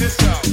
disco.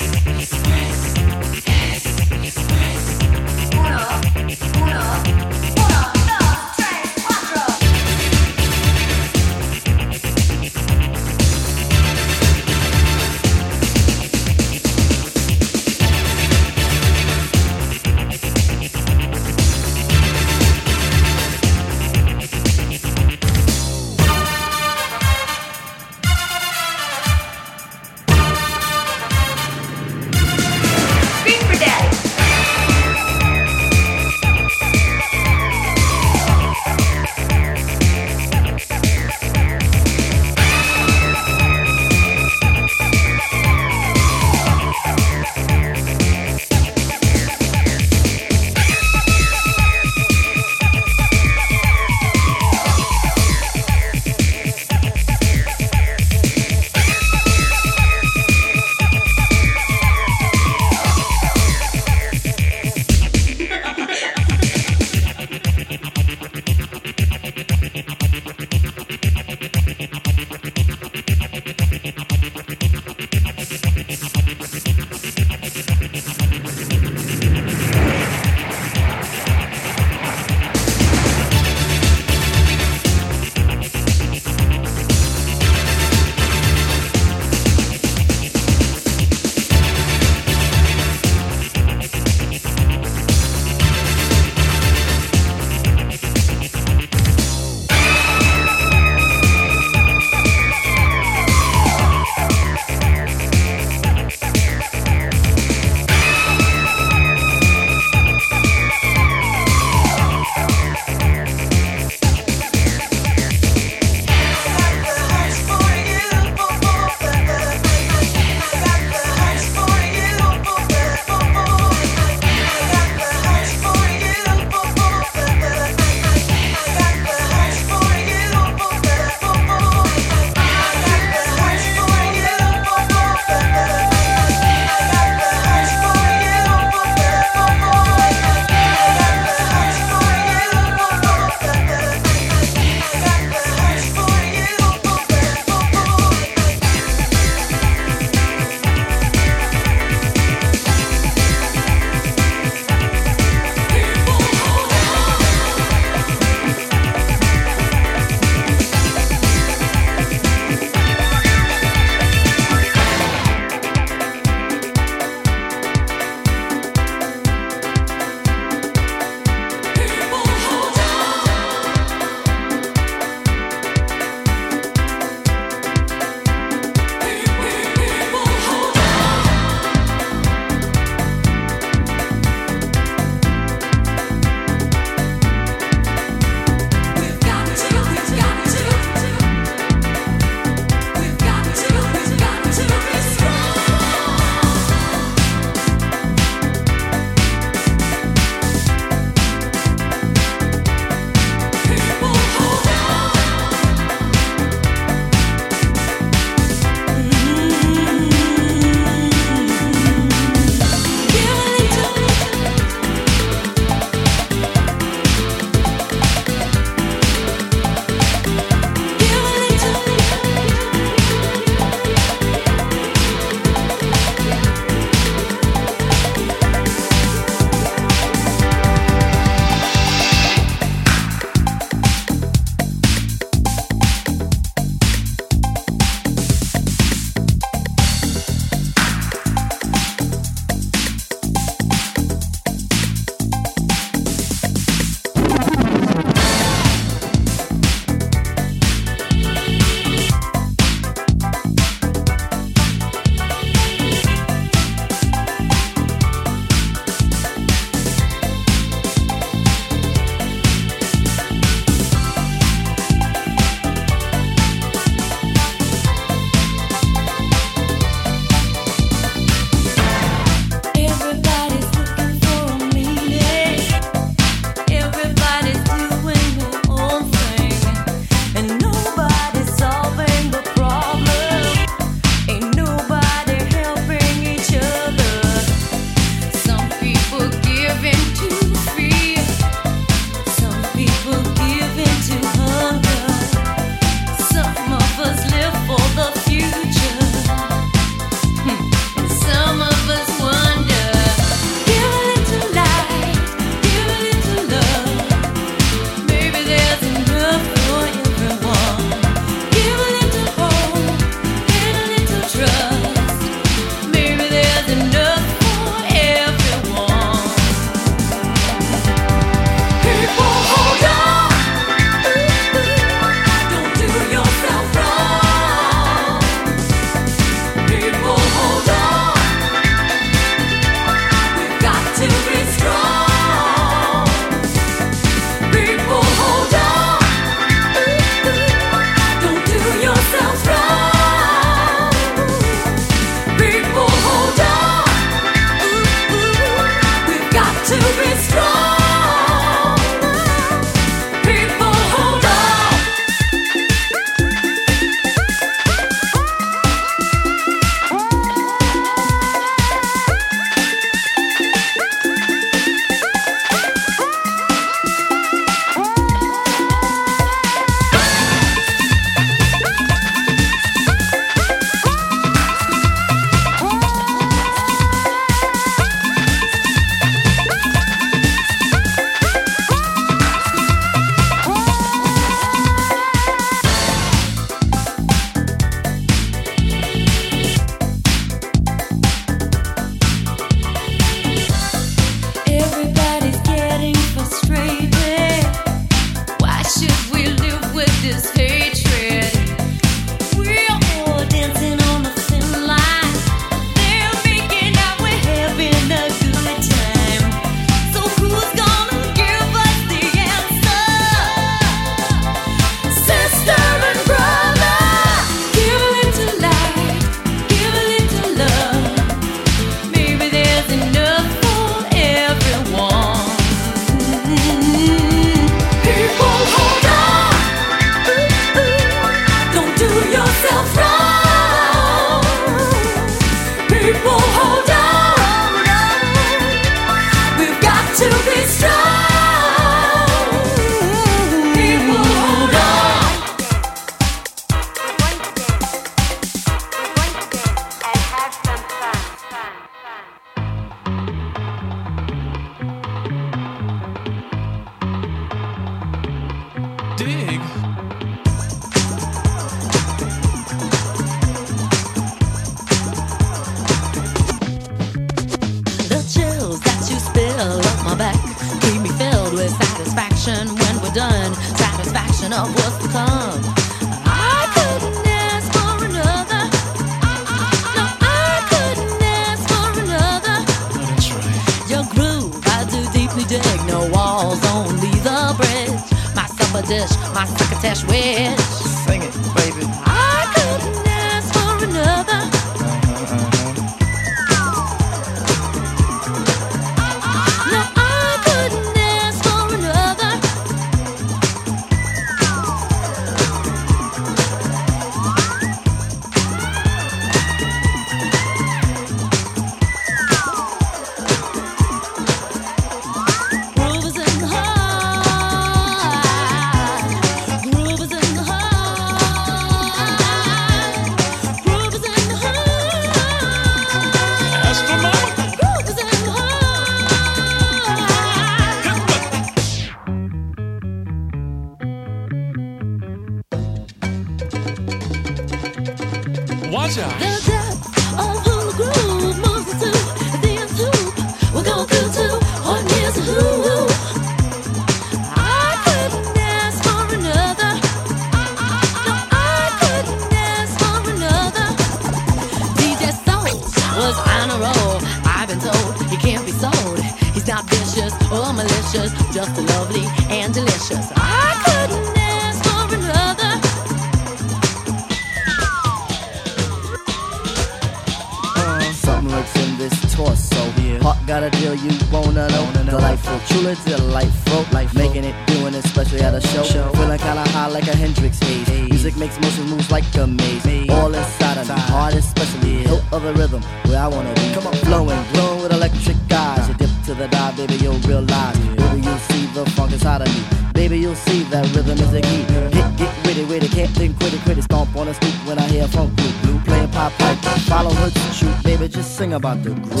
Isn't it